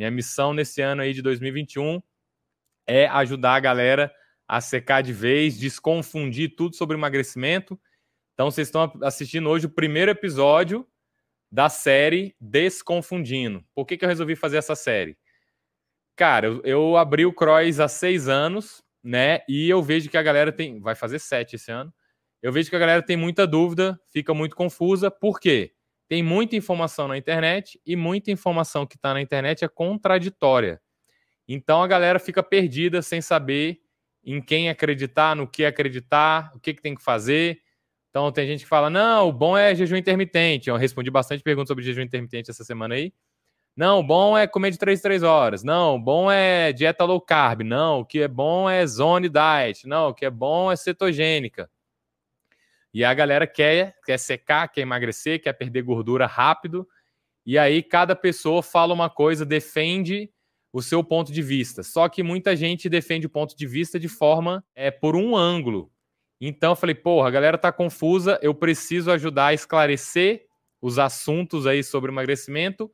Minha missão nesse ano aí de 2021 é ajudar a galera a secar de vez, desconfundir tudo sobre emagrecimento. Então, vocês estão assistindo hoje o primeiro episódio da série Desconfundindo. Por que, que eu resolvi fazer essa série? Cara, eu, eu abri o Cross há seis anos, né? E eu vejo que a galera tem. Vai fazer sete esse ano. Eu vejo que a galera tem muita dúvida, fica muito confusa. Por quê? Tem muita informação na internet e muita informação que está na internet é contraditória. Então a galera fica perdida sem saber em quem acreditar, no que acreditar, o que, que tem que fazer. Então tem gente que fala: não, o bom é jejum intermitente. Eu respondi bastante perguntas sobre jejum intermitente essa semana aí. Não, o bom é comer de 3 em 3 horas. Não, o bom é dieta low carb. Não, o que é bom é zone diet. Não, o que é bom é cetogênica. E a galera quer, quer secar, quer emagrecer, quer perder gordura rápido. E aí cada pessoa fala uma coisa, defende o seu ponto de vista. Só que muita gente defende o ponto de vista de forma é por um ângulo. Então eu falei, porra, a galera tá confusa, eu preciso ajudar a esclarecer os assuntos aí sobre emagrecimento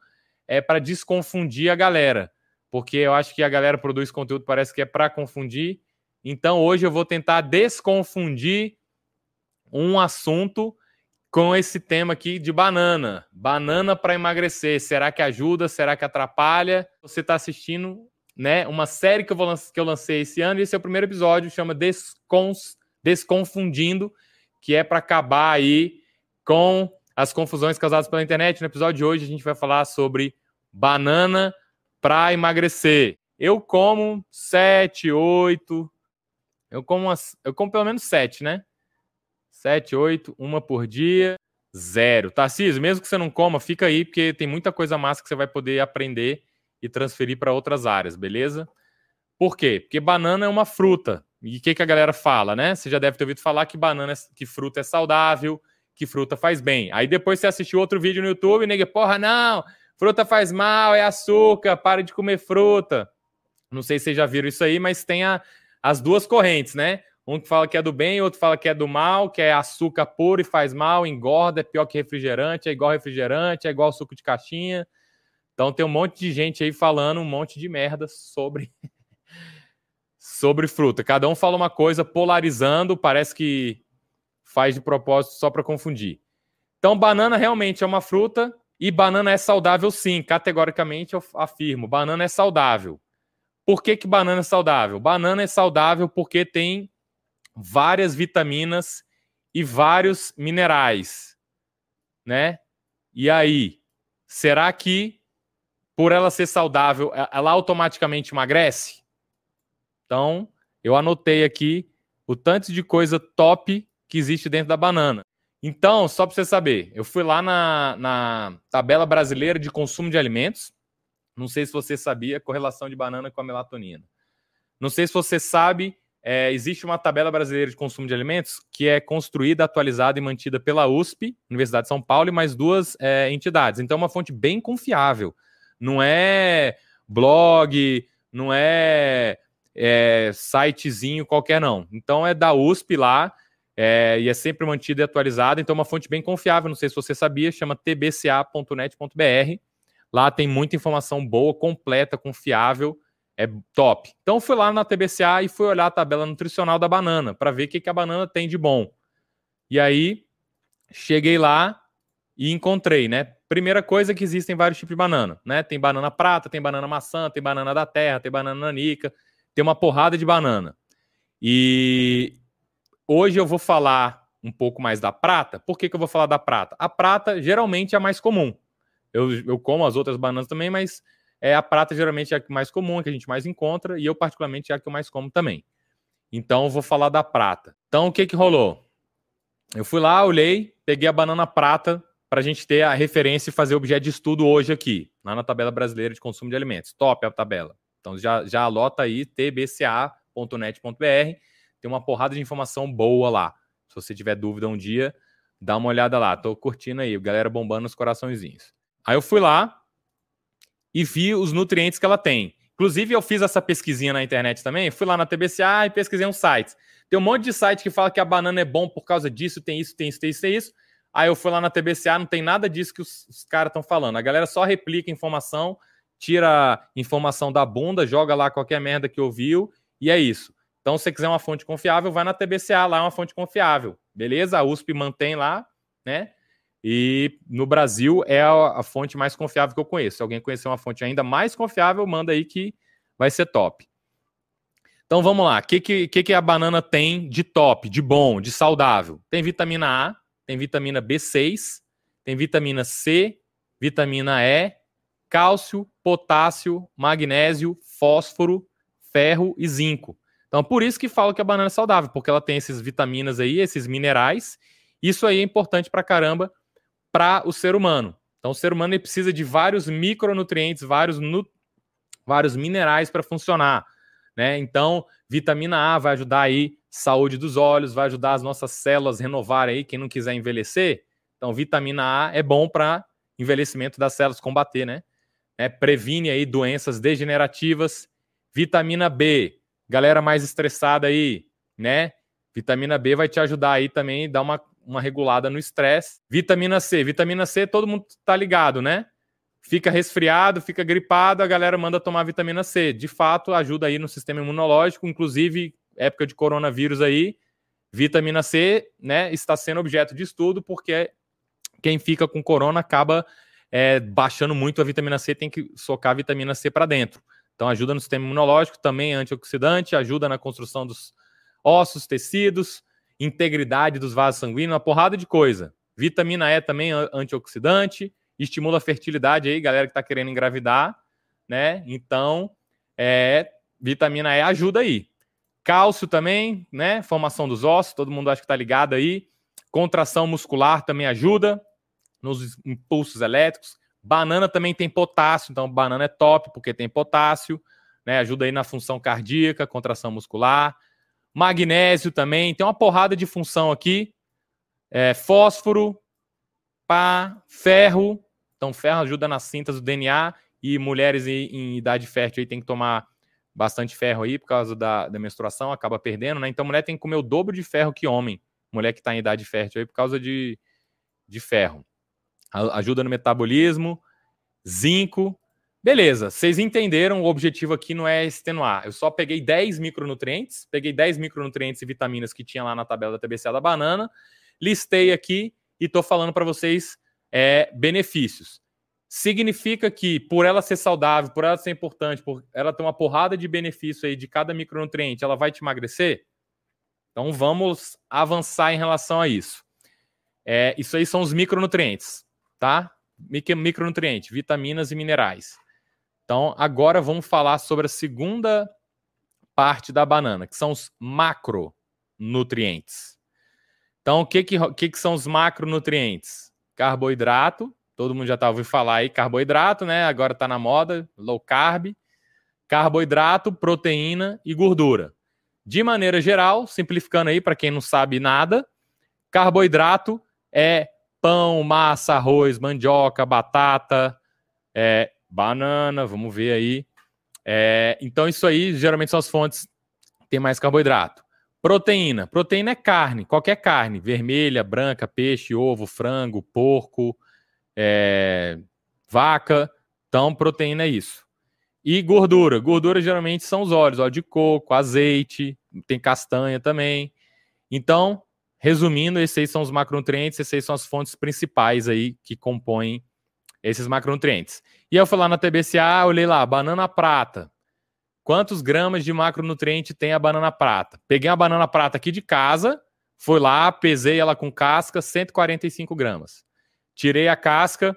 é para desconfundir a galera, porque eu acho que a galera produz conteúdo parece que é para confundir. Então hoje eu vou tentar desconfundir um assunto com esse tema aqui de banana. Banana para emagrecer. Será que ajuda? Será que atrapalha? Você está assistindo né, uma série que eu, vou, que eu lancei esse ano, e esse é o primeiro episódio, chama Descons Desconfundindo, que é para acabar aí com as confusões causadas pela internet. No episódio de hoje a gente vai falar sobre banana para emagrecer. Eu como sete, oito. Eu como, umas, eu como pelo menos sete, né? Sete, oito, uma por dia, zero. Tarcísio, mesmo que você não coma, fica aí, porque tem muita coisa massa que você vai poder aprender e transferir para outras áreas, beleza? Por quê? Porque banana é uma fruta. E o que, que a galera fala, né? Você já deve ter ouvido falar que banana, que fruta é saudável, que fruta faz bem. Aí depois você assistiu outro vídeo no YouTube nega, porra, não, fruta faz mal, é açúcar, para de comer fruta. Não sei se vocês já viram isso aí, mas tem a, as duas correntes, né? Um que fala que é do bem, outro fala que é do mal, que é açúcar puro e faz mal, engorda, é pior que refrigerante, é igual refrigerante, é igual suco de caixinha. Então tem um monte de gente aí falando um monte de merda sobre sobre fruta. Cada um fala uma coisa polarizando, parece que faz de propósito só para confundir. Então, banana realmente é uma fruta e banana é saudável sim, categoricamente eu afirmo. Banana é saudável. Por que, que banana é saudável? Banana é saudável porque tem várias vitaminas e vários minerais, né? E aí, será que por ela ser saudável, ela automaticamente emagrece? Então, eu anotei aqui o tanto de coisa top que existe dentro da banana. Então, só para você saber, eu fui lá na, na tabela brasileira de consumo de alimentos. Não sei se você sabia a correlação de banana com a melatonina. Não sei se você sabe, é, existe uma tabela brasileira de consumo de alimentos que é construída, atualizada e mantida pela USP, Universidade de São Paulo, e mais duas é, entidades. Então, é uma fonte bem confiável. Não é blog, não é é, sitezinho qualquer, não. Então é da USP lá é, e é sempre mantido e atualizado. Então, é uma fonte bem confiável. Não sei se você sabia, chama tbca.net.br. Lá tem muita informação boa, completa, confiável, é top. Então, fui lá na TBCA e fui olhar a tabela nutricional da banana para ver o que, que a banana tem de bom. E aí, cheguei lá e encontrei, né? Primeira coisa que existem vários tipos de banana, né? Tem banana prata, tem banana maçã, tem banana da terra, tem banana nanica, tem uma porrada de banana. E hoje eu vou falar um pouco mais da prata. Por que, que eu vou falar da prata? A prata geralmente é a mais comum. Eu, eu como as outras bananas também, mas é a prata geralmente é a mais comum, a que a gente mais encontra, e eu particularmente é a que eu mais como também. Então vou falar da prata. Então o que que rolou? Eu fui lá, olhei, peguei a banana prata para a gente ter a referência e fazer objeto de estudo hoje aqui, lá na tabela brasileira de consumo de alimentos. Top a tabela. Então já, já alota aí tbca.net.br, tem uma porrada de informação boa lá. Se você tiver dúvida um dia, dá uma olhada lá. Tô curtindo aí, galera bombando os coraçõezinhos. Aí eu fui lá e vi os nutrientes que ela tem. Inclusive, eu fiz essa pesquisinha na internet também. Fui lá na TBCA e pesquisei uns sites. Tem um monte de site que fala que a banana é bom por causa disso, tem isso, tem isso, tem isso, tem isso. Aí eu fui lá na TBCA, não tem nada disso que os, os caras estão falando. A galera só replica informação tira informação da bunda, joga lá qualquer merda que ouviu e é isso. Então, se você quiser uma fonte confiável, vai na TBCA, lá é uma fonte confiável. Beleza? A USP mantém lá, né? E no Brasil é a, a, fonte mais confiável que eu conheço. Se alguém conhecer uma fonte ainda mais confiável, manda aí que vai ser top. Então vamos lá. O que, que, que a banana tem de top, de bom, de saudável? Tem vitamina A, tem vitamina B6, tem vitamina C, vitamina E, cálcio, potássio, magnésio, fósforo, ferro e zinco. Então, por isso que falo que a banana é saudável, porque ela tem esses vitaminas aí, esses minerais. Isso aí é importante para caramba para o ser humano. Então, o ser humano precisa de vários micronutrientes, vários, nu... vários minerais para funcionar. Né? Então, vitamina A vai ajudar aí saúde dos olhos, vai ajudar as nossas células a renovar aí, quem não quiser envelhecer. Então, vitamina A é bom para envelhecimento das células, combater, né? É, previne aí doenças degenerativas. Vitamina B, galera mais estressada aí, né? Vitamina B vai te ajudar aí também, dar uma uma regulada no estresse. Vitamina C. Vitamina C, todo mundo tá ligado, né? Fica resfriado, fica gripado, a galera manda tomar vitamina C. De fato, ajuda aí no sistema imunológico, inclusive época de coronavírus aí, vitamina C, né, está sendo objeto de estudo porque quem fica com corona acaba é, baixando muito a vitamina C, tem que socar a vitamina C para dentro. Então ajuda no sistema imunológico, também é antioxidante, ajuda na construção dos ossos, tecidos, integridade dos vasos sanguíneos, uma porrada de coisa. Vitamina E também antioxidante, estimula a fertilidade aí, galera que está querendo engravidar, né? Então, é, vitamina E ajuda aí. Cálcio também, né? Formação dos ossos, todo mundo acha que está ligado aí. Contração muscular também ajuda nos impulsos elétricos. Banana também tem potássio, então banana é top porque tem potássio, né? Ajuda aí na função cardíaca, contração muscular magnésio também, tem uma porrada de função aqui. É, fósforo, pá, ferro. Então, ferro ajuda na síntese do DNA e mulheres em, em, idade fértil aí tem que tomar bastante ferro aí por causa da, da menstruação, acaba perdendo, né? Então, mulher tem que comer o dobro de ferro que homem. Mulher que está em idade fértil aí por causa de, de ferro. Ajuda no metabolismo, zinco, Beleza, vocês entenderam, o objetivo aqui não é extenuar. Eu só peguei 10 micronutrientes, peguei 10 micronutrientes e vitaminas que tinha lá na tabela da TBCA da banana, listei aqui e estou falando para vocês é, benefícios. Significa que, por ela ser saudável, por ela ser importante, por ela ter uma porrada de benefício aí de cada micronutriente, ela vai te emagrecer? Então vamos avançar em relação a isso. É, isso aí são os micronutrientes, tá? Micronutriente, vitaminas e minerais. Então, agora vamos falar sobre a segunda parte da banana, que são os macronutrientes. Então, o que, que, que, que são os macronutrientes? Carboidrato, todo mundo já está ouvindo falar aí, carboidrato, né? Agora está na moda, low carb. Carboidrato, proteína e gordura. De maneira geral, simplificando aí para quem não sabe nada, carboidrato é pão, massa, arroz, mandioca, batata, é, banana, vamos ver aí. É, então, isso aí geralmente são as fontes que tem mais carboidrato. Proteína. Proteína é carne, qualquer carne, vermelha, branca, peixe, ovo, frango, porco, é, vaca. Então, proteína é isso. E gordura. Gordura geralmente são os óleos, óleo de coco, azeite, tem castanha também. Então, resumindo, esses aí são os macronutrientes, esses aí são as fontes principais aí que compõem esses macronutrientes. E eu fui lá na TBCA, olhei lá, banana prata. Quantos gramas de macronutriente tem a banana prata? Peguei a banana prata aqui de casa, fui lá, pesei ela com casca, 145 gramas. Tirei a casca,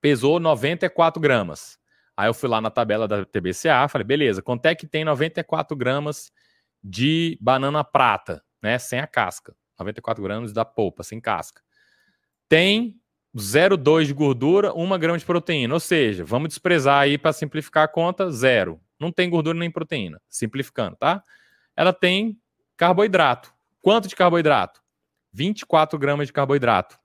pesou 94 gramas. Aí eu fui lá na tabela da TBCA, falei, beleza, quanto é que tem 94 gramas de banana prata, né? Sem a casca. 94 gramas da polpa, sem casca. Tem 0,2 de gordura, 1 grama de proteína. Ou seja, vamos desprezar aí para simplificar a conta, zero. Não tem gordura nem proteína, simplificando, tá? Ela tem carboidrato. Quanto de carboidrato? 24 gramas de carboidrato.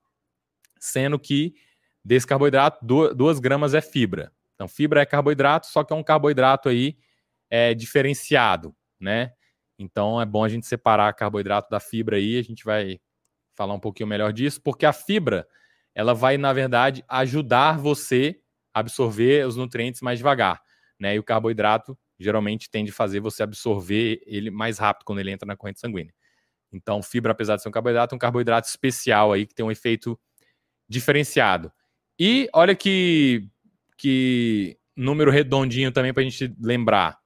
Sendo que desse carboidrato, 2 gramas é fibra. Então, fibra é carboidrato, só que é um carboidrato aí é, diferenciado, né? Então, é bom a gente separar carboidrato da fibra aí. A gente vai falar um pouquinho melhor disso, porque a fibra ela vai, na verdade, ajudar você absorver os nutrientes mais devagar, né? E o carboidrato geralmente tende a fazer você absorver ele mais rápido quando ele entra na corrente sanguínea. Então, fibra, apesar de ser um carboidrato, é um carboidrato especial aí que tem um efeito diferenciado. E olha que, que número redondinho também para a gente lembrar.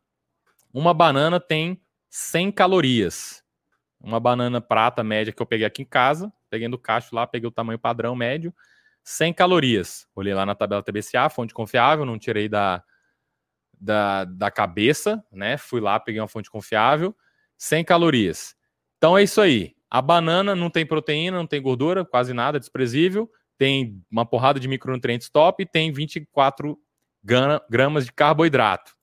Uma banana tem 100 calorias. Uma banana prata média que eu peguei aqui em casa, peguei no cacho lá, peguei o tamanho padrão médio, 100 calorias. Olhei lá na tabela TBCA, fonte confiável, não tirei da, da, da cabeça, né? Fui lá, peguei uma fonte confiável, 100 calorias. Então é isso aí. A banana não tem proteína, não tem gordura, quase nada, desprezível. Tem uma porrada de micronutrientes top e tem 24 gramas de carboidrato.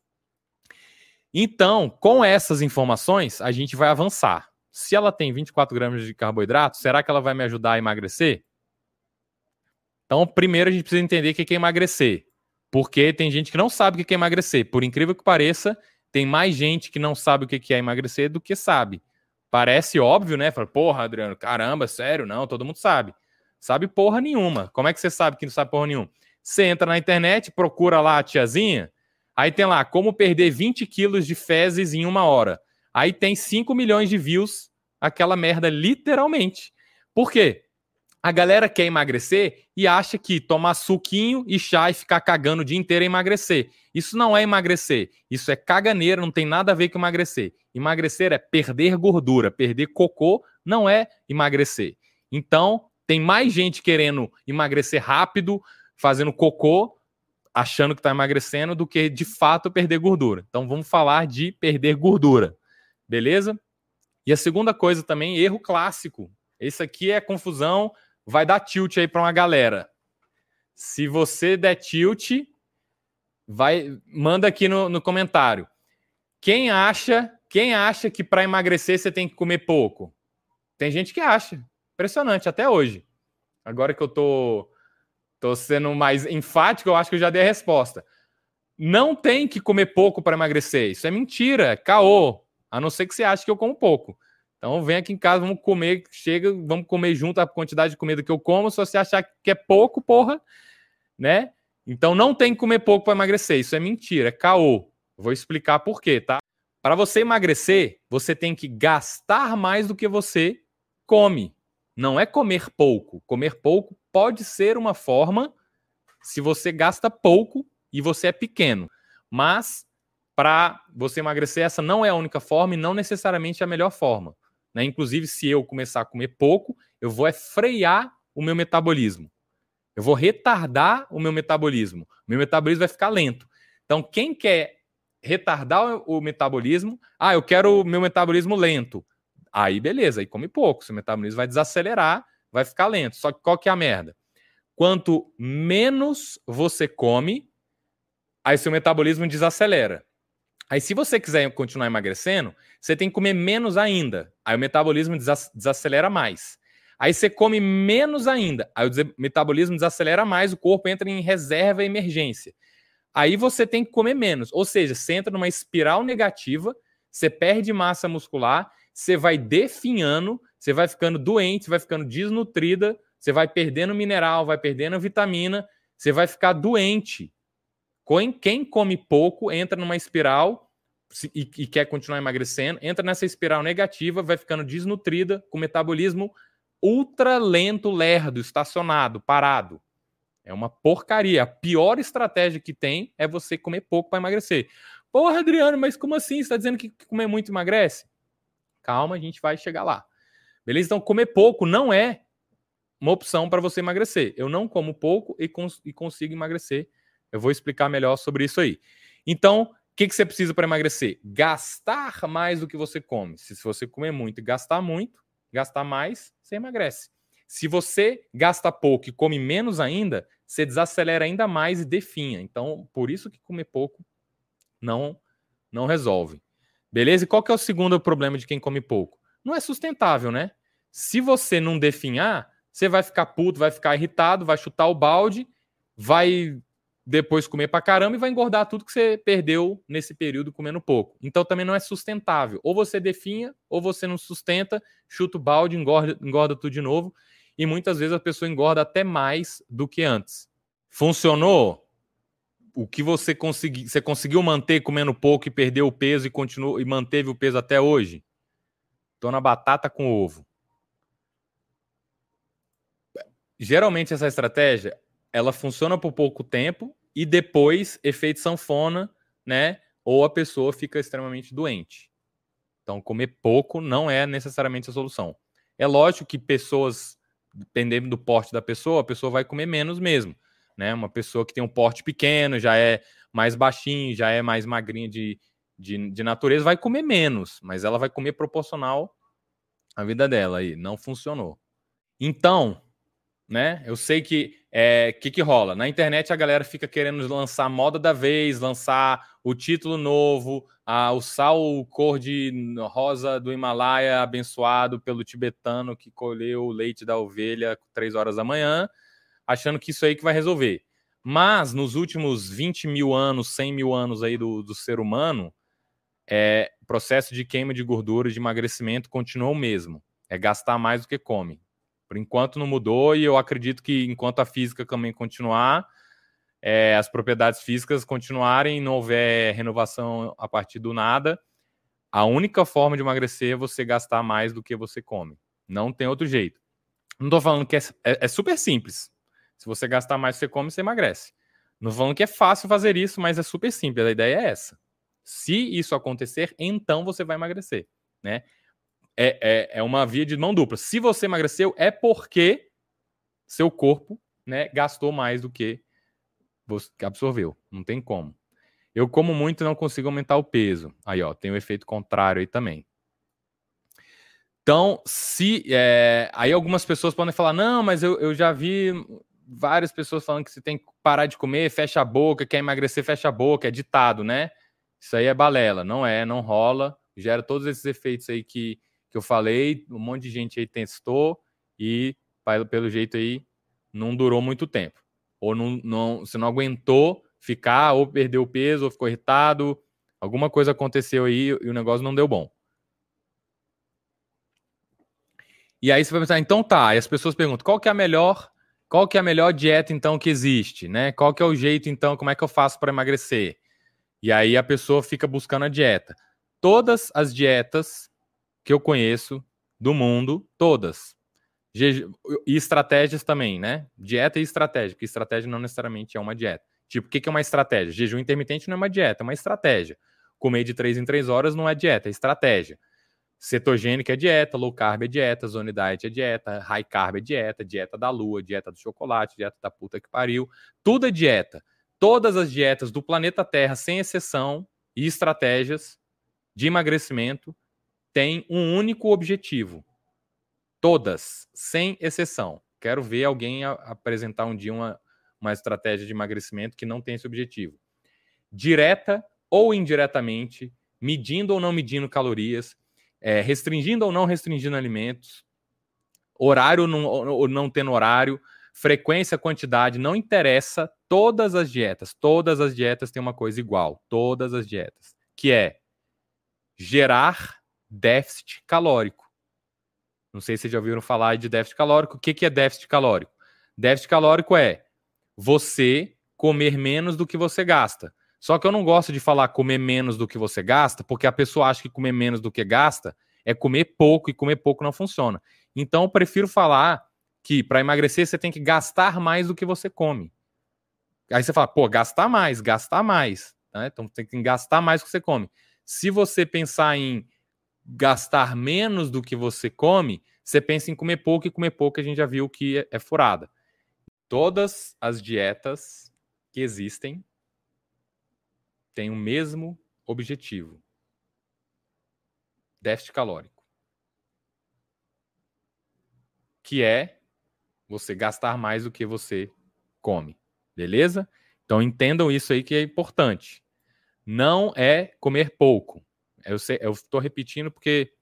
Então, com essas informações, a gente vai avançar. Se ela tem 24 gramas de carboidrato, será que ela vai me ajudar a emagrecer? Então, primeiro a gente precisa entender o que é emagrecer. Porque tem gente que não sabe o que é emagrecer. Por incrível que pareça, tem mais gente que não sabe o que é emagrecer do que sabe. Parece óbvio, né? Fala, porra, Adriano, caramba, sério? Não, todo mundo sabe. Sabe porra nenhuma. Como é que você sabe que não sabe porra nenhuma? Você entra na internet, procura lá a tiazinha, aí tem lá como perder 20 quilos de fezes em uma hora. Aí tem 5 milhões de views, aquela merda, literalmente. Por quê? A galera quer emagrecer e acha que tomar suquinho e chá e ficar cagando o dia inteiro é emagrecer. Isso não é emagrecer. Isso é caganeira, não tem nada a ver com emagrecer. Emagrecer é perder gordura. Perder cocô não é emagrecer. Então, tem mais gente querendo emagrecer rápido, fazendo cocô, achando que está emagrecendo, do que de fato perder gordura. Então vamos falar de perder gordura, beleza? E a segunda coisa também, erro clássico. Esse aqui é confusão, vai dar tilt aí para uma galera. Se você der tilt, vai manda aqui no, no comentário. Quem acha, quem acha que para emagrecer você tem que comer pouco? Tem gente que acha. Impressionante até hoje. Agora que eu tô Tô sendo mais enfático, eu acho que eu já dei a resposta. Não tem que comer pouco para emagrecer. Isso é mentira, é caô. A não ser que você ache que eu como pouco. Então vem aqui em casa, vamos comer, chega, vamos comer junto a quantidade de comida que eu como. Se você achar que é pouco, porra, né? Então não tem que comer pouco para emagrecer. Isso é mentira, é caô. Vou explicar por quê, tá? Para você emagrecer, você tem que gastar mais do que você come. Não é comer pouco. Comer pouco pode ser uma forma se você gasta pouco e você é pequeno. Mas para você emagrecer, essa não é a única forma e não necessariamente a melhor forma. Né? Inclusive, se eu começar a comer pouco, eu vou é frear o meu metabolismo. Eu vou retardar o meu metabolismo. Meu metabolismo vai ficar lento. Então, quem quer retardar o metabolismo, ah, eu quero o meu metabolismo lento. Aí beleza, aí come pouco, seu metabolismo vai desacelerar vai ficar lento. Só que qual que é a merda? Quanto menos você come, aí seu metabolismo desacelera. Aí, se você quiser continuar emagrecendo, você tem que comer menos ainda. Aí o metabolismo desacelera mais. Aí você come menos ainda. Aí o metabolismo desacelera mais, o corpo entra em reserva e emergência. Aí você tem que comer menos. Ou seja, você entra numa espiral negativa, você perde massa muscular, você vai definhando, você vai ficando doente, vai ficando desnutrida, você vai perdendo mineral, vai perdendo vitamina, você vai ficar doente. Quem come pouco entra numa espiral e, e quer continuar emagrecendo, entra nessa espiral negativa, vai ficando desnutrida, com metabolismo ultra lento, lerdo, estacionado, parado. É uma porcaria. A pior estratégia que tem é você comer pouco para emagrecer. Porra, Adriano, mas como assim? Você está dizendo que comer muito emagrece? Calma, a gente vai chegar lá. Beleza? Então, comer pouco não é uma opção para você emagrecer. Eu não como pouco e, cons e, consigo emagrecer. Eu vou explicar melhor sobre isso aí. Então, o que, que você precisa para emagrecer? Gastar mais do que você come. Se, você comer muito e gastar muito, gastar mais, você emagrece. Se você gasta pouco e come menos ainda, você desacelera ainda mais e definha. Então, por isso que comer pouco não não resolve. Beleza? E qual que é o segundo problema de quem come pouco? Não é sustentável, né? Se você não definhar, você vai ficar puto, vai ficar irritado, vai chutar o balde, vai depois comer pra caramba e vai engordar tudo que você perdeu nesse período comendo pouco. Então também não é sustentável. Ou você definha, ou você não sustenta, chuta o balde, engorda, engorda tudo de novo. E muitas vezes a pessoa engorda até mais do que antes. Funcionou? o que você conseguiu, você conseguiu manter comendo pouco e perdeu o peso e continuou e manteve o peso até hoje? Tô na batata com ovo. Geralmente essa estratégia, ela funciona por pouco tempo e depois efeito sanfona, né? Ou a pessoa fica extremamente doente. Então comer pouco não é necessariamente a solução. É lógico que pessoas, dependendo do porte da pessoa, a pessoa vai comer menos mesmo né? Uma pessoa que tem um porte pequeno, já é mais baixinho, já é mais magrinha de, de, de natureza, vai comer menos, mas ela vai comer proporcional à vida dela aí. Não funcionou. Então, né? Eu sei que é que que rola na internet a galera fica querendo lançar a moda da vez, lançar o título novo, a, o sal cor de rosa do Himalaia abençoado pelo tibetano que colheu o leite da ovelha três horas da manhã achando que isso aí que vai resolver. Mas nos últimos 20 mil anos, 100 mil anos aí do, do ser humano, é, o processo de queima de gordura, de emagrecimento, continuou o mesmo. É gastar mais do que come. Por enquanto não mudou e eu acredito que enquanto a física também continuar, é, as propriedades físicas continuarem, não houver renovação a partir do nada, a única forma de emagrecer é você gastar mais do que você come. Não tem outro jeito. Não estou falando que é, é, é super simples. Se você gastar mais do que você come, você emagrece. Não falando que é fácil fazer isso, mas é super simples. A ideia é essa. Se isso acontecer, então você vai emagrecer, né? É, é, é uma via de mão dupla. Se você emagreceu, é porque seu corpo, né, gastou mais do que absorveu. Não tem como. Eu como muito e não consigo aumentar o peso. Aí, ó, tem o um efeito contrário aí também. Então, se. É, aí algumas pessoas podem falar: não, mas eu, eu já vi várias pessoas falando que você tem que parar de comer, fecha a boca, quer emagrecer, fecha a boca, é ditado, né? Isso aí é balela, não é, não rola, gera todos esses efeitos aí que, que eu falei, um monte de gente aí testou e, pelo jeito aí, não durou muito tempo. Ou não, não, você não aguentou ficar, ou perdeu peso, ou ficou irritado, alguma coisa aconteceu aí e o negócio não deu bom. E aí você vai pensar, então tá, e as pessoas perguntam, qual que é a melhor qual que é a melhor dieta então que existe, né? Qual que é o jeito então, como é que eu faço para emagrecer? E aí a pessoa fica buscando a dieta. Todas as dietas que eu conheço do mundo, todas. E estratégias também, né? Dieta e estratégia, porque estratégia não necessariamente é uma dieta. Tipo, o que é uma estratégia? Jejum intermitente não é uma dieta, é uma estratégia. Comer de 3 em 3 horas não é dieta, é estratégia. Cetogênica é dieta, low carb é dieta, zone diet é dieta, high carb é dieta, dieta da lua, dieta do chocolate, dieta da puta que pariu. Tudo é dieta. Todas as dietas do planeta Terra, sem exceção, e estratégias de emagrecimento têm um único objetivo. Todas, sem exceção. Quero ver alguém apresentar um dia uma, uma estratégia de emagrecimento que não tem esse objetivo. Direta ou indiretamente, medindo ou não medindo calorias, é, restringindo ou não restringindo alimentos, horário não, ou não tendo horário, frequência, quantidade, não interessa. Todas as dietas, todas as dietas têm uma coisa igual, todas as dietas, que é gerar déficit calórico. Não sei se vocês já ouviram falar de déficit calórico. O que, que é déficit calórico? Déficit calórico é você comer menos do que você gasta. Só que eu não gosto de falar comer menos do que você gasta, porque a pessoa acha que comer menos do que gasta é comer pouco e comer pouco não funciona. Então eu prefiro falar que para emagrecer você tem que gastar mais do que você come. Aí você fala, pô, gastar mais, gastar mais. Né? Então tem que gastar mais do que você come. Se você pensar em gastar menos do que você come, você pensa em comer pouco e comer pouco a gente já viu que é, é furada. Todas as dietas que existem tem o mesmo objetivo: déficit calórico. Que é você gastar mais do que você come. Beleza? Então entendam isso aí que é importante. Não é comer pouco. Eu estou repetindo porque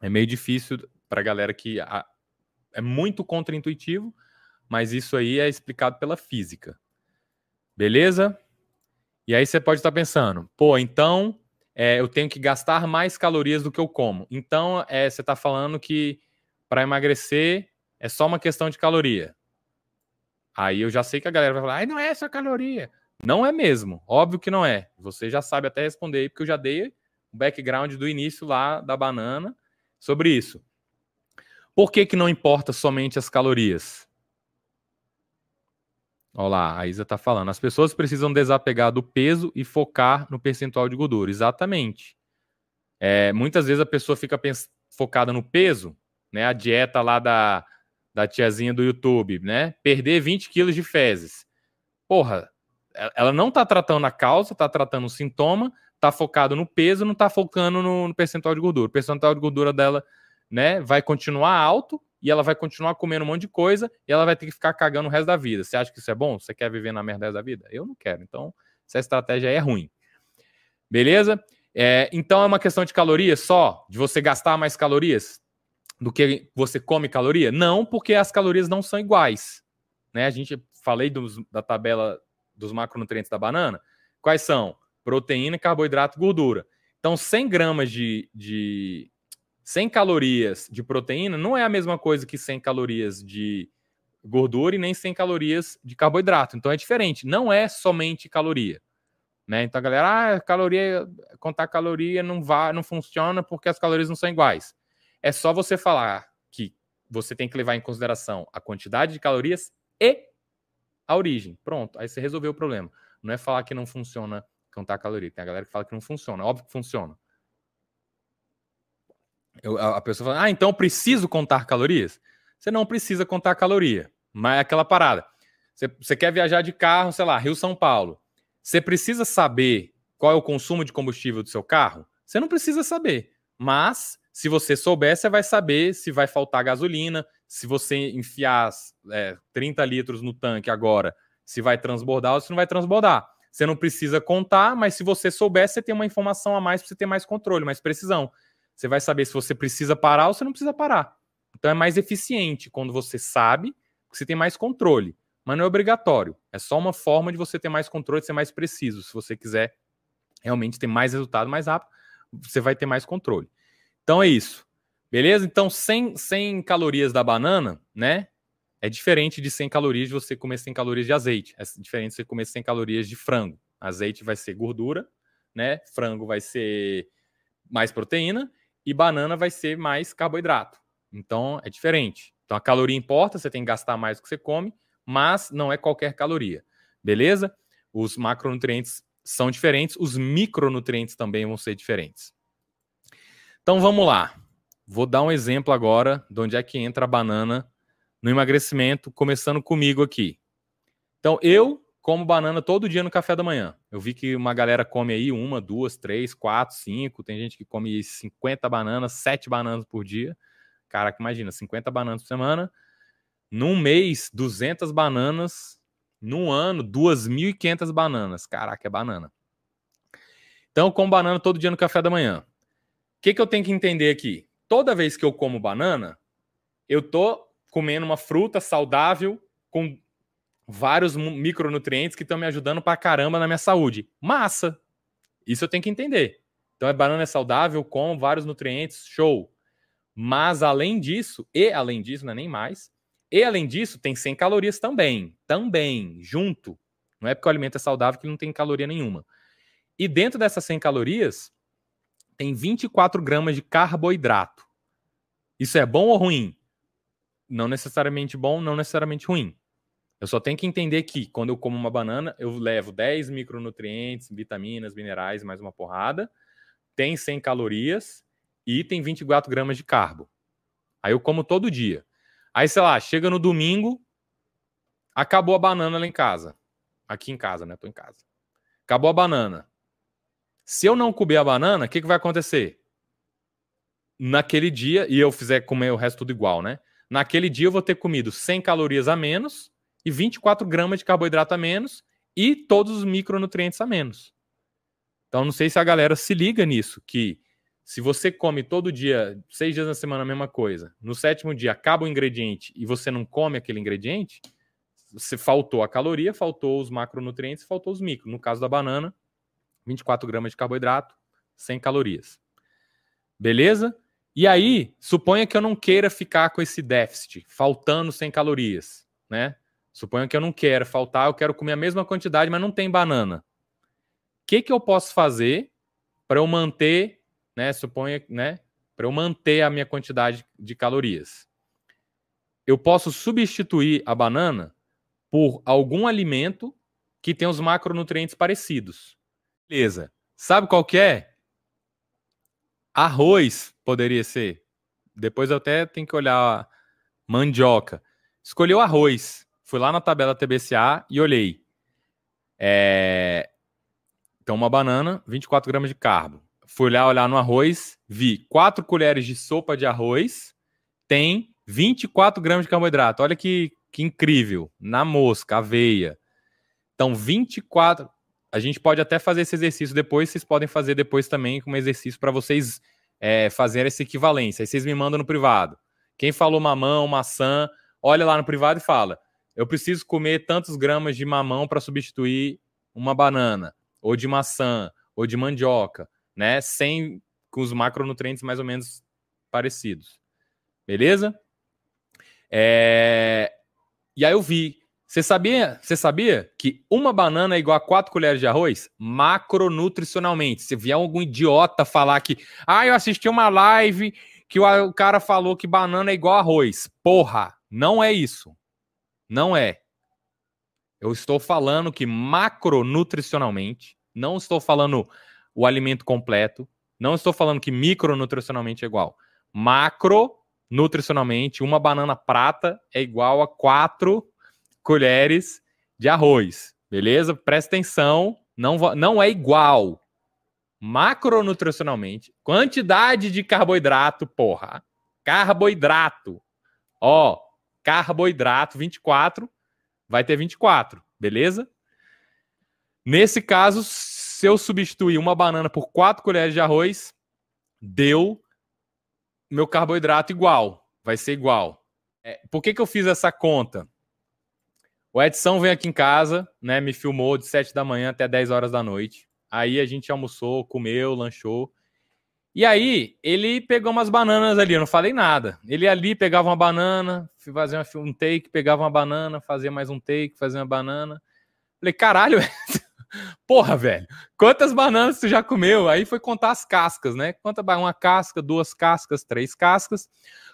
é meio difícil para a galera que a, é muito contraintuitivo, mas isso aí é explicado pela física. Beleza? E aí você pode estar pensando, pô, então é, eu tenho que gastar mais calorias do que eu como. Então é, você está falando que para emagrecer é só uma questão de caloria. Aí eu já sei que a galera vai falar, ai, não é essa caloria. Não é mesmo. Óbvio que não é. Você já sabe até responder aí, porque eu já dei o background do início lá da banana sobre isso. Por que, que não importa somente as calorias? Olha lá, a Isa está falando. As pessoas precisam desapegar do peso e focar no percentual de gordura. Exatamente. É, muitas vezes a pessoa fica focada no peso, né? A dieta lá da, da tiazinha do YouTube, né? Perder 20 quilos de fezes. Porra, ela não está tratando a causa, está tratando o sintoma, está focado no peso, não está focando no, no, percentual de gordura. O percentual de gordura dela, né, vai continuar alto e ela vai continuar comendo um monte de coisa e ela vai ter que ficar cagando o resto da vida. Você acha que isso é bom? Você quer viver na merda da vida? Eu não quero. Então, essa estratégia é ruim. Beleza? É, então é uma questão de calorias só? De você gastar mais calorias do que você come caloria? Não, porque as calorias não são iguais. Né? A gente falei dos, da tabela dos macronutrientes da banana. Quais são? Proteína, carboidrato, gordura. Então, 100 gramas de, de 100 calorias de proteína não é a mesma coisa que 100 calorias de gordura e nem 100 calorias de carboidrato. Então é diferente. Não é somente caloria. Né? Então a galera, ah, caloria, contar caloria não vai, não funciona porque as calorias não são iguais. É só você falar que você tem que levar em consideração a quantidade de calorias e a origem. Pronto, aí você resolveu o problema. Não é falar que não funciona contar caloria. Tem a galera que fala que não funciona. Óbvio que funciona. Eu, a, a pessoa fala, ah, então eu preciso contar calorias? Você não precisa contar caloria, mas é aquela parada. Você, você quer viajar de carro, sei lá, Rio-São Paulo. Você precisa saber qual é o consumo de combustível do seu carro? Você não precisa saber. Mas, se você souber, você vai saber se vai faltar gasolina, se você enfiar é, 30 litros no tanque agora, se vai transbordar ou se não vai transbordar. Você não precisa contar, mas se você souber, você tem uma informação a mais para você ter mais controle, mais precisão. Você vai saber se você precisa parar ou se não precisa parar. Então é mais eficiente quando você sabe, que você tem mais controle. Mas não é obrigatório. É só uma forma de você ter mais controle, ser mais preciso. Se você quiser realmente ter mais resultado mais rápido, você vai ter mais controle. Então é isso. Beleza? Então, 100, 100 calorias da banana, né? É diferente de 100 calorias você comer 100 calorias de azeite. É diferente de você comer 100 calorias de frango. Azeite vai ser gordura, né? Frango vai ser mais proteína e banana vai ser mais carboidrato. Então, é diferente. Então, a caloria importa, você tem que gastar mais do que você come, mas não é qualquer caloria. Beleza? Os macronutrientes são diferentes, os micronutrientes também vão ser diferentes. Então, vamos lá. Vou dar um exemplo agora de onde é que entra a banana no emagrecimento, começando comigo aqui. Então, eu como banana todo dia no café da manhã. Eu vi que uma galera come aí uma, duas, três, quatro, cinco. Tem gente que come 50 bananas, sete bananas por dia. Caraca, imagina, 50 bananas por semana. Num mês, 200 bananas. Num ano, 2.500 bananas. Caraca, é banana. Então, eu como banana todo dia no café da manhã. O que, que eu tenho que entender aqui? toda vez que eu como banana, eu tô comendo uma fruta saudável com vários micronutrientes que estão me ajudando pra caramba na minha saúde. Massa! Isso eu tenho que entender. Então, a banana é saudável com vários nutrientes, show. Mas além disso, e além disso, não é nem mais, e além disso, tem 100 calorias também. Também, junto. Não é porque o alimento é saudável que não tem caloria nenhuma. E dentro dessas 100 calorias, tem 24 gramas de carboidrato. Isso é bom ou ruim? Não necessariamente bom, não necessariamente ruim. Eu só tenho que entender que quando eu como uma banana, eu levo 10 micronutrientes, vitaminas, minerais, mais uma porrada, tem 100 calorias e tem 24 gramas de carbo. Aí eu como todo dia. Aí, sei lá, chega no domingo, acabou a banana lá em casa. Aqui em casa, né? Tô em casa. Acabou a banana. Se eu não comer a banana, o que, que vai acontecer? Naquele dia, e eu fizer comer o resto tudo igual, né? Naquele dia eu vou ter comido 100 calorias a menos e 24 gramas de carboidrato a menos e todos os micronutrientes a menos. Então, não sei se a galera se liga nisso, que se você come todo dia, seis dias na semana, a mesma coisa, no sétimo dia acaba o ingrediente e você não come aquele ingrediente, você faltou a caloria, faltou os macronutrientes, faltou os micro. No caso da banana, 24 gramas de carboidrato, 100 calorias. Beleza? E aí, suponha que eu não queira ficar com esse déficit, faltando 100 calorias, né? Suponha que eu não quero faltar, eu quero comer a mesma quantidade, mas não tem banana. O que, que eu posso fazer para eu manter, né? Suponha, né? Para eu manter a minha quantidade de calorias. Eu posso substituir a banana por algum alimento que tem os macronutrientes parecidos. Beleza. Sabe qual que é? Arroz poderia ser. Depois eu até tenho que olhar mandioca. Escolheu arroz. Fui lá na tabela TBCA e olhei. É... Então, uma banana, 24 gramas de carbo. Fui lá olhar no arroz, vi 4 colheres de sopa de arroz, tem 24 gramas de carboidrato. Olha que, que incrível. Na mosca, aveia. Então, 24. A gente pode até fazer esse exercício depois, vocês podem fazer depois também como exercício para vocês é, fazerem essa equivalência. Aí vocês me mandam no privado. Quem falou mamão, maçã, olha lá no privado e fala: eu preciso comer tantos gramas de mamão para substituir uma banana, ou de maçã, ou de mandioca, né? Sem com os macronutrientes mais ou menos parecidos. Beleza? É... E aí eu vi você sabia, você sabia que uma banana é igual a quatro colheres de arroz? Macronutricionalmente. Se vier algum idiota falar que, ah, eu assisti uma live que o cara falou que banana é igual a arroz. Porra, não é isso. Não é. Eu estou falando que macronutricionalmente, não estou falando o alimento completo, não estou falando que micronutricionalmente é igual. Macronutricionalmente, uma banana prata é igual a quatro colheres de arroz, beleza? Presta atenção, não, não é igual. Macronutricionalmente, quantidade de carboidrato, porra. Carboidrato. Ó, carboidrato 24 vai ter 24, beleza? Nesse caso, se eu substituir uma banana por 4 colheres de arroz, deu meu carboidrato igual, vai ser igual. É, por que, que eu fiz essa conta? O Edson veio aqui em casa, né? Me filmou de 7 da manhã até 10 horas da noite. Aí a gente almoçou, comeu, lanchou. E aí, ele pegou umas bananas ali, eu não falei nada. Ele ali pegava uma banana, fazia um take, pegava uma banana, fazia mais um take, fazia uma banana. Falei, caralho, porra, velho, quantas bananas tu já comeu? Aí foi contar as cascas, né? Quanta uma casca, duas cascas, três cascas,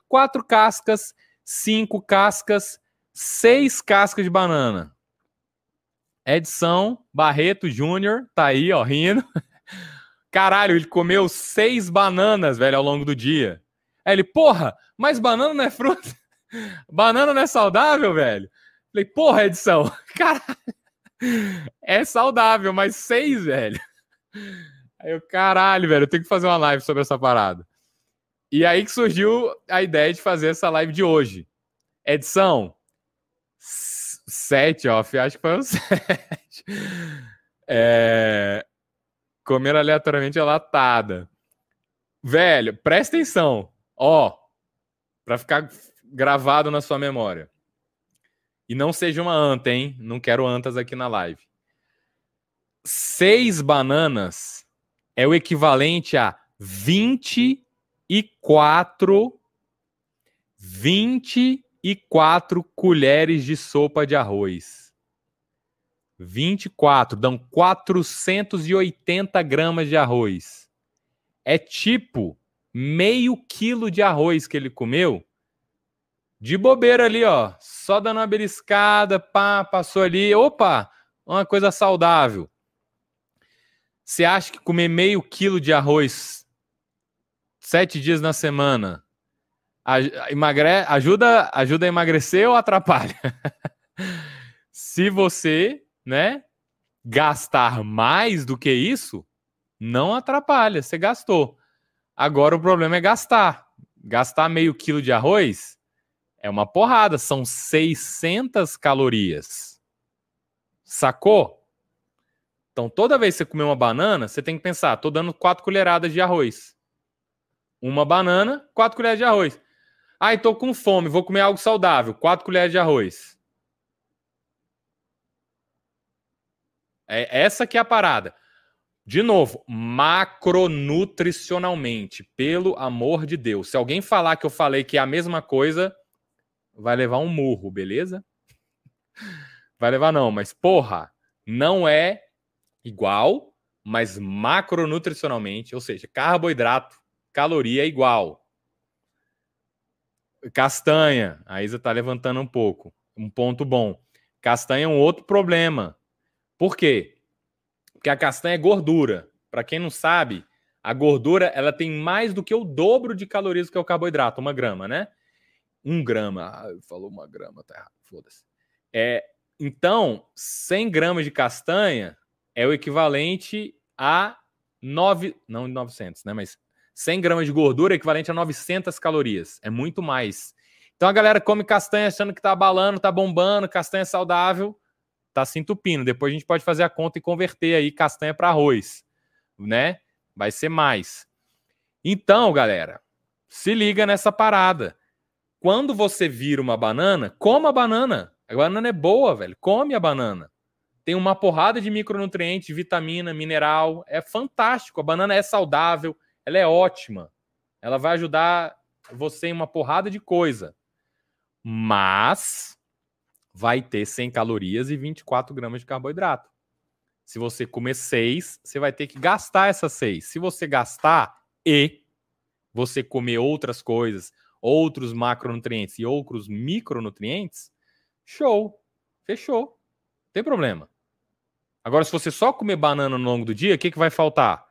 quatro cascas, cinco cascas, seis cascas de banana. Edson Barreto Júnior tá aí, ó, rindo. Caralho, ele comeu seis bananas, velho, ao longo do dia. Aí ele, porra, mas banana não é fruta? banana não é saudável, velho? Falei, porra, Edson, caralho. É saudável, mas seis, velho. Aí eu, caralho, velho, eu tenho que fazer uma live sobre essa parada. E aí que surgiu a ideia de fazer essa live de hoje. Edição, Sete off, acho que foi um sete. É... Comer aleatoriamente a latada. Velho, presta atenção. Ó, para ficar gravado na sua memória. E não seja uma anta, hein? Não quero antas aqui na live. Seis bananas é o equivalente a 24 20 e 4 colheres de sopa de arroz. 24, dão 480 gramas de arroz. É tipo meio quilo de arroz que ele comeu. De bobeira ali, ó. Só dando uma beliscada, pá, passou ali. Opa, uma coisa saudável. Você acha que comer meio quilo de arroz sete dias na semana emagre... ajuda, ajuda a emagrecer ou atrapalha? Se você, né, gastar mais do que isso, não atrapalha, você gastou. Agora o problema é gastar. Gastar meio quilo de arroz é uma porrada, são 600 calorias. Sacou? Então, toda vez que você comer uma banana, você tem que pensar: tô dando quatro colheradas de arroz. Uma banana, quatro colheres de arroz. Ah, estou com fome, vou comer algo saudável. Quatro colheres de arroz. É essa que é a parada. De novo, macronutricionalmente, pelo amor de Deus. Se alguém falar que eu falei que é a mesma coisa, vai levar um murro, beleza? Vai levar não, mas porra, não é igual, mas macronutricionalmente, ou seja, carboidrato, caloria é igual. Castanha, a Isa tá levantando um pouco, um ponto bom. Castanha é um outro problema. Por quê? Porque a castanha é gordura. Para quem não sabe, a gordura ela tem mais do que o dobro de calorias que o carboidrato, uma grama, né? Um grama. Ah, falou uma grama, tá errado. Foda-se. É, então, 100 gramas de castanha é o equivalente a 9, não 900, né? Mas 100 gramas de gordura é equivalente a 900 calorias. É muito mais. Então a galera come castanha achando que tá abalando, tá bombando, castanha saudável, tá se entupindo. Depois a gente pode fazer a conta e converter aí castanha para arroz, né? Vai ser mais. Então, galera, se liga nessa parada. Quando você vira uma banana, coma a banana. A banana é boa, velho. Come a banana. Tem uma porrada de micronutrientes, vitamina, mineral. É fantástico. A banana é saudável, ela é ótima. Ela vai ajudar você em uma porrada de coisa. Mas vai ter 100 calorias e 24 gramas de carboidrato. Se você comer 6, você vai ter que gastar essas 6. Se você gastar e você comer outras coisas, outros macronutrientes e outros micronutrientes, show, fechou. Não tem problema. Agora, se você só comer banana no longo do dia, o que, que vai faltar?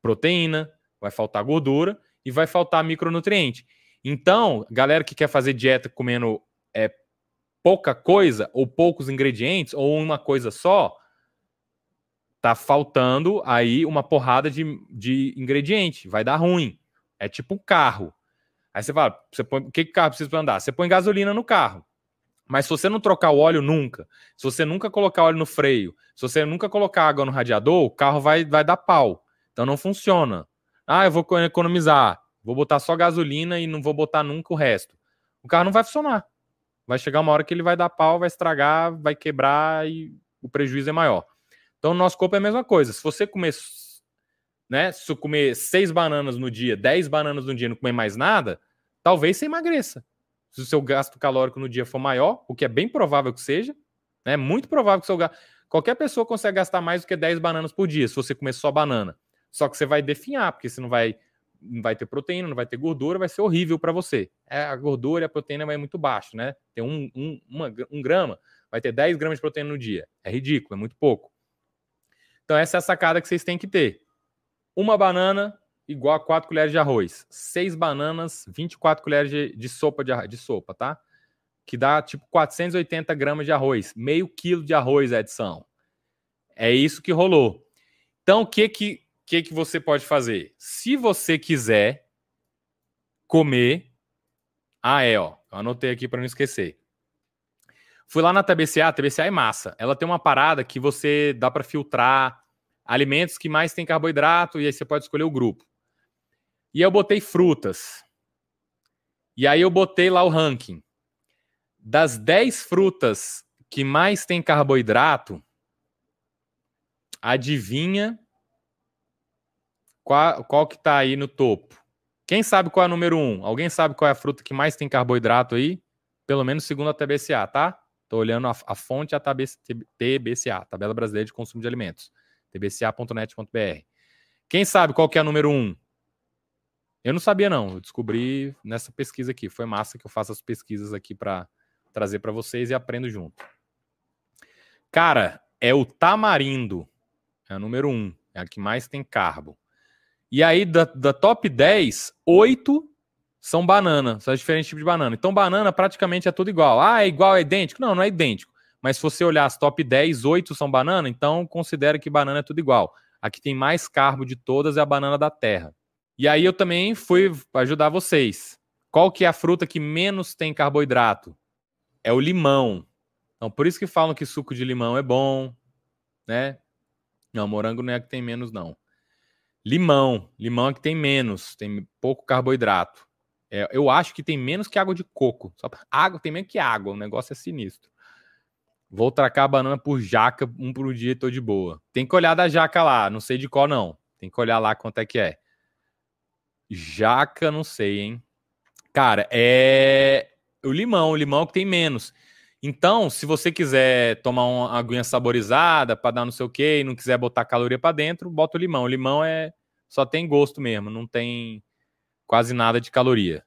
Proteína, vai faltar gordura e vai faltar micronutriente. Então, galera que quer fazer dieta comendo é, pouca coisa, ou poucos ingredientes, ou uma coisa só, tá faltando aí uma porrada de, de ingrediente. Vai dar ruim. É tipo um carro. Aí você fala, você põe, o que, que carro precisa para andar? Você põe gasolina no carro. Mas se você não trocar o óleo nunca, se você nunca colocar óleo no freio, se você nunca colocar água no radiador, o carro vai, vai dar pau. Então não funciona. Ah, eu vou economizar, vou botar só gasolina e não vou botar nunca o resto. O carro não vai funcionar. Vai chegar uma hora que ele vai dar pau, vai estragar, vai quebrar e o prejuízo é maior. Então, o nosso corpo é a mesma coisa. Se você comer, né, se comer seis bananas no dia, dez bananas no dia e não comer mais nada, talvez você emagreça se o seu gasto calórico no dia for maior, o que é bem provável que seja, é né? muito provável que o seu gasto. Qualquer pessoa consegue gastar mais do que 10 bananas por dia, se você comer só banana. Só que você vai definhar, porque você não vai, não vai ter proteína, não vai ter gordura, vai ser horrível para você. É, a gordura e a proteína vai muito baixo, né? Tem um, um, uma, um grama, vai ter 10 gramas de proteína no dia. É ridículo, é muito pouco. Então, essa é a sacada que vocês têm que ter. Uma banana igual a 4 colheres de arroz. 6 bananas, 24 colheres de, de sopa de, de, sopa, tá? Que dá tipo 480 gramas de arroz. Meio quilo de arroz, Edson. É isso que rolou. Então, o que que, que que você pode fazer? Se você quiser comer. Ah, é, ó. Eu anotei aqui para não esquecer. Fui lá na TBCA, a TBCA é massa. Ela tem uma parada que você dá para filtrar alimentos que mais tem carboidrato e aí você pode escolher o grupo. E eu botei frutas. E aí eu botei lá o ranking. Das 10 frutas que mais tem carboidrato, adivinha qual, qual que tá aí no topo? Quem sabe qual é o número 1? Um? Alguém sabe qual é a fruta que mais tem carboidrato aí? Pelo menos segundo a TBCA, tá? Tô olhando a, a fonte a TBCA, Tabela Brasileira de Consumo de Alimentos. tbca.net.br. Quem sabe qual que é o número 1? Um? Eu não sabia, não. Eu descobri nessa pesquisa aqui. Foi massa que eu faço as pesquisas aqui para trazer para vocês e aprendo junto. Cara, é o tamarindo. É o número um. É a que mais tem carbo. E aí, da, da top 10, oito são banana. São diferentes tipos de banana. Então, banana praticamente é tudo igual. Ah, é igual, é idêntico? Não, não é idêntico. Mas se você olhar as top 10, oito são banana, então considera que banana é tudo igual. A que tem mais carbo de todas é a banana da terra. E aí eu também fui ajudar vocês. Qual que é a fruta que menos tem carboidrato? É o limão. Então, por isso que falam que suco de limão é bom, né? Não, morango não é que tem menos, não. Limão. Limão é que tem menos, tem pouco carboidrato. É, eu acho que tem menos que água de coco. Só água tem menos que água, o negócio é sinistro. Vou tracar a banana por jaca, um por dia e tô de boa. Tem que olhar da jaca lá, não sei de qual não. Tem que olhar lá quanto é que é. Jaca, não sei, hein? Cara, é o limão, o limão que tem menos. Então, se você quiser tomar uma aguinha saborizada para dar não sei o quê e não quiser botar caloria para dentro, bota o limão. O limão é só tem gosto mesmo, não tem quase nada de caloria.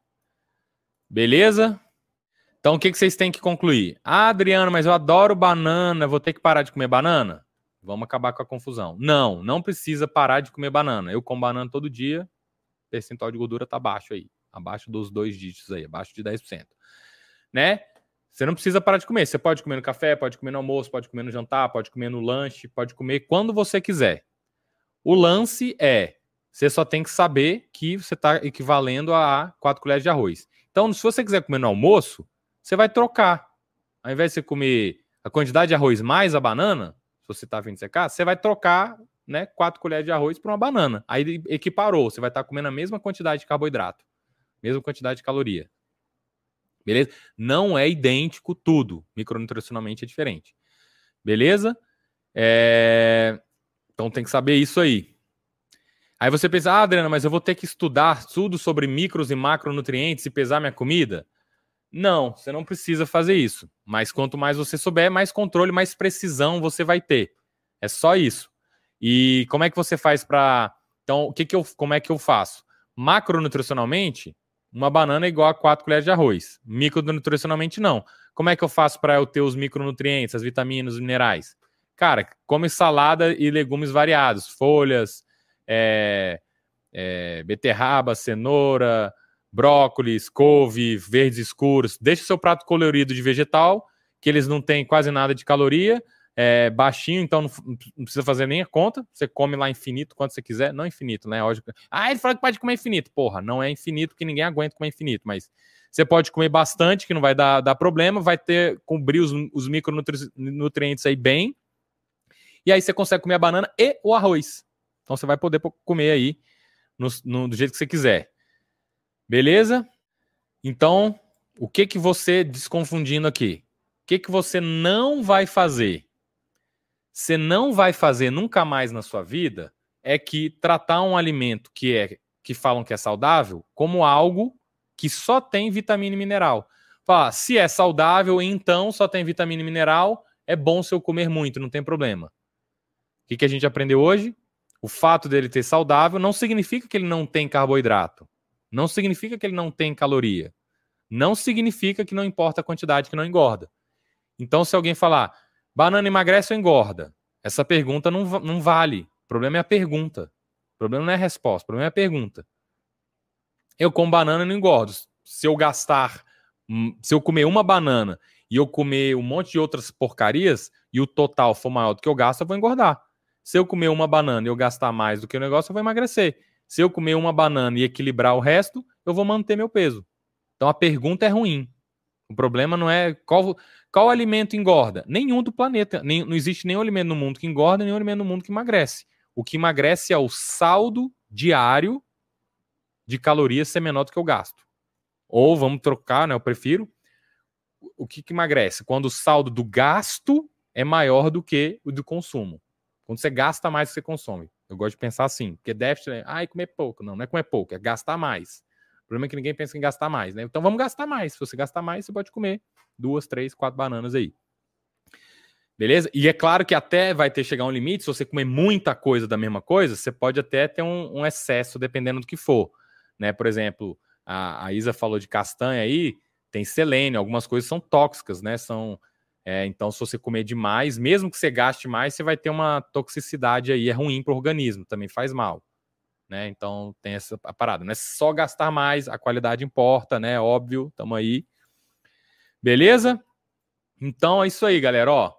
Beleza? Então, o que, que vocês têm que concluir? Ah, Adriano, mas eu adoro banana, vou ter que parar de comer banana? Vamos acabar com a confusão. Não, não precisa parar de comer banana. Eu como banana todo dia, percentual de gordura tá baixo aí, abaixo dos dois dígitos aí, abaixo de 10%. Né? Você não precisa parar de comer. Você pode comer no café, pode comer no almoço, pode comer no jantar, pode comer no lanche, pode comer quando você quiser. O lance é, você só tem que saber que você está equivalendo a 4 colheres de arroz. Então, se você quiser comer no almoço, você vai trocar. Ao invés de você comer a quantidade de arroz mais a banana, se você está vindo secar, você vai trocar né, 4 colheres de arroz por uma banana. Aí equiparou, você vai estar tá comendo a mesma quantidade de carboidrato, mesma quantidade de caloria. Beleza? Não é idêntico tudo. Micronutricionalmente é diferente. Beleza? É... Então tem que saber isso aí. Aí você pensa, ah, Adriana, mas eu vou ter que estudar tudo sobre micros e macronutrientes e pesar minha comida? Não, você não precisa fazer isso. Mas quanto mais você souber, mais controle, mais precisão você vai ter. É só isso. E como é que você faz para. Então, o que que eu, como é que eu faço? Macronutricionalmente, uma banana é igual a 4 colheres de arroz. Micronutricionalmente, não. Como é que eu faço para eu ter os micronutrientes, as vitaminas, os minerais? Cara, come salada e legumes variados, folhas, é, é, beterraba, cenoura, brócolis, couve, verdes escuros. Deixa o seu prato colorido de vegetal, que eles não têm quase nada de caloria, é baixinho, então não, não, precisa fazer nem a conta. Você come lá infinito quanto você quiser. Não infinito, né? Lógico. Ah, ele falou que pode comer infinito. Porra, não é infinito, porque ninguém aguenta comer infinito, mas você pode comer bastante, que não vai dar, dar problema, vai ter, cobrir os, os micronutrientes aí bem. E aí você consegue comer a banana e o arroz. Então você vai poder comer aí no, no, do jeito que você quiser. Beleza? Então, o que que você, desconfundindo aqui, o que que você não vai fazer? Você não vai fazer nunca mais na sua vida é que tratar um alimento que é que falam que é saudável como algo que só tem vitamina e mineral. Fala, se é saudável, então só tem vitamina e mineral, é bom se eu comer muito, não tem problema. O que, que a gente aprendeu hoje? O fato dele ter saudável não significa que ele não tem carboidrato. Não significa que ele não tem caloria. Não significa que não importa a quantidade que não engorda. Então, se alguém falar, Banana emagrece ou engorda? Essa pergunta não, não vale. O problema é a pergunta. O problema não é a resposta, o problema é a pergunta. Eu como banana não engordo. Se eu gastar, se eu comer uma banana e eu comer um monte de outras porcarias e o total for maior do que eu gasto, eu vou engordar. Se eu comer uma banana e eu gastar mais do que o negócio, eu vou emagrecer. Se eu comer uma banana e equilibrar o resto, eu vou manter meu peso. Então a pergunta é ruim. O problema não é qual, qual alimento engorda? Nenhum do planeta. Nem, não existe nenhum alimento no mundo que engorda, nenhum alimento no mundo que emagrece. O que emagrece é o saldo diário de calorias ser menor do que eu gasto. Ou vamos trocar, né? Eu prefiro. O que, que emagrece? Quando o saldo do gasto é maior do que o do consumo. Quando você gasta mais do que você consome. Eu gosto de pensar assim, porque déficit é, ai, comer pouco. Não, não é comer pouco, é gastar mais. O problema é que ninguém pensa em gastar mais, né? Então vamos gastar mais. Se você gastar mais, você pode comer duas, três, quatro bananas aí. Beleza? E é claro que até vai ter chegar um limite, se você comer muita coisa da mesma coisa, você pode até ter um, um excesso, dependendo do que for. Né? Por exemplo, a, a, Isa falou de castanha aí, tem selênio, algumas coisas são tóxicas, né? São, é, então, se você comer demais, mesmo que você gaste mais, você vai ter uma toxicidade aí, é ruim para o organismo, também faz mal né? Então tem essa parada. Não é só gastar mais, a qualidade importa, né? Óbvio, tamo aí. Beleza? Então é isso aí, galera. Ó,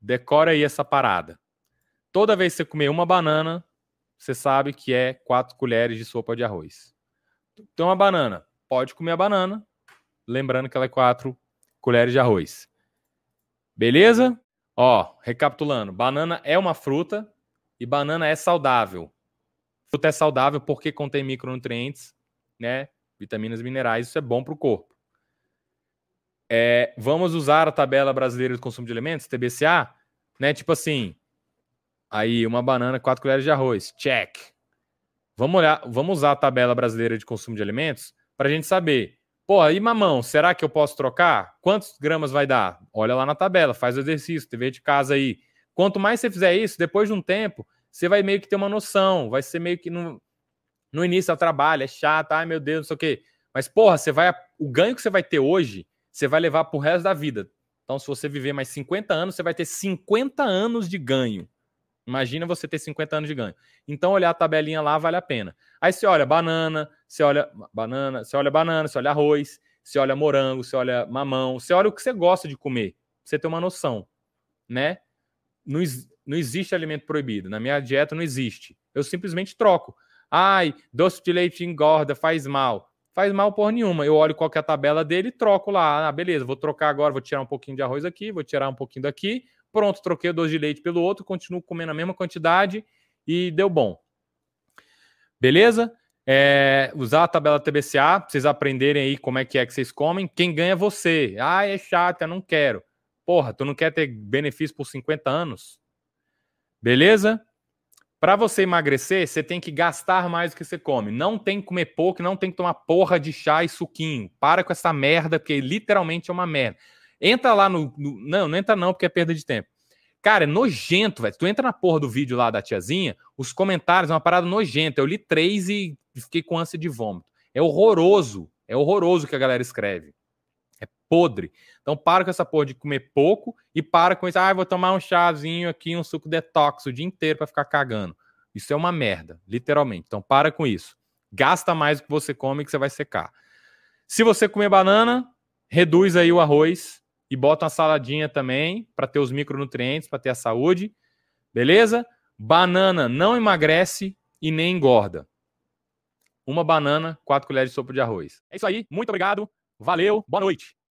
decora aí essa parada. Toda vez que você comer uma banana, você sabe que é quatro colheres de sopa de arroz. Então, uma banana, pode comer a banana, lembrando que ela é quatro colheres de arroz. Beleza? Ó, recapitulando, banana é uma fruta e banana é saudável. Fruta é saudável porque contém micronutrientes, né? Vitaminas e minerais, isso é bom para o corpo. É, vamos usar a tabela brasileira de consumo de alimentos, TBCA, né? Tipo assim, aí uma banana, quatro colheres de arroz, check. Vamos olhar, vamos usar a tabela brasileira de consumo de alimentos para a gente saber Pô, aí mamão, será que eu posso trocar? Quantos gramas vai dar? Olha lá na tabela, faz o exercício, TV de casa aí. Quanto mais você fizer isso, depois de um tempo, você vai meio que ter uma noção, vai ser meio que no, no início do trabalho, é chato, ai meu Deus, não sei o quê. Mas, porra, você vai. O ganho que você vai ter hoje, você vai levar pro resto da vida. Então, se você viver mais 50 anos, você vai ter 50 anos de ganho. Imagina você ter 50 anos de ganho. Então, olhar a tabelinha lá vale a pena. Aí você olha banana, você olha banana, você olha banana, você olha arroz, você olha morango, você olha mamão, você olha o que você gosta de comer. Pra você ter uma noção, né? Não, não existe alimento proibido. Na minha dieta não existe. Eu simplesmente troco. Ai, doce de leite engorda, faz mal. Faz mal por nenhuma. Eu olho qual é a tabela dele e troco lá. Ah, beleza, vou trocar agora, vou tirar um pouquinho de arroz aqui, vou tirar um pouquinho daqui. Pronto, troquei o doce de leite pelo outro, continuo comendo a mesma quantidade e deu bom. Beleza? É, usar a tabela TBCA, pra vocês aprenderem aí como é que é que vocês comem. Quem ganha é você. Ah, é chato, eu não quero. Porra, tu não quer ter benefício por 50 anos? Beleza? Para você emagrecer, você tem que gastar mais do que você come. Não tem que comer pouco, não tem que tomar porra de chá e suquinho. Para com essa merda, porque literalmente é uma merda. Entra lá no, no. não, não entra não, porque é perda de tempo. Cara, é nojento, velho. Tu entra na porra do vídeo lá da tiazinha, os comentários é uma parada nojenta. Eu li três e fiquei com ânsia de vômito. É horroroso. É horroroso o que a galera escreve. Podre. Então para com essa porra de comer pouco e para com isso. Ah, vou tomar um chazinho aqui, um suco detox o dia inteiro para ficar cagando. Isso é uma merda, literalmente. Então para com isso. Gasta mais do que você come que você vai secar. Se você comer banana, reduz aí o arroz e bota uma saladinha também para ter os micronutrientes, para ter a saúde. Beleza? Banana não emagrece e nem engorda. Uma banana, quatro colheres de sopa de arroz. É isso aí. Muito obrigado. Valeu. Boa noite.